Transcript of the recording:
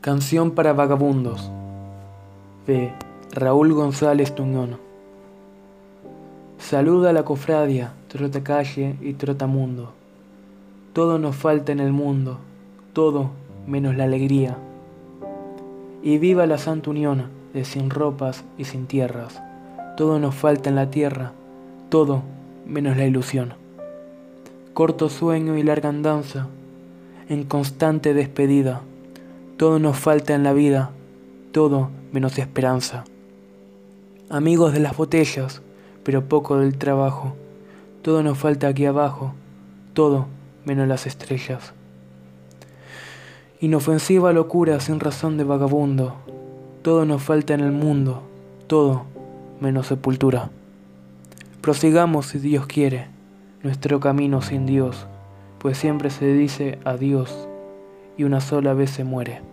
Canción para Vagabundos de Raúl González Tuñón. Saluda a la cofradia, trota calle y trota mundo. Todo nos falta en el mundo, todo menos la alegría. Y viva la Santa Unión de sin ropas y sin tierras. Todo nos falta en la tierra, todo menos la ilusión. Corto sueño y larga andanza, en constante despedida todo nos falta en la vida, todo menos esperanza. Amigos de las botellas, pero poco del trabajo. Todo nos falta aquí abajo, todo menos las estrellas. Inofensiva locura sin razón de vagabundo. Todo nos falta en el mundo, todo menos sepultura. Prosigamos si Dios quiere, nuestro camino sin Dios, pues siempre se dice adiós y una sola vez se muere.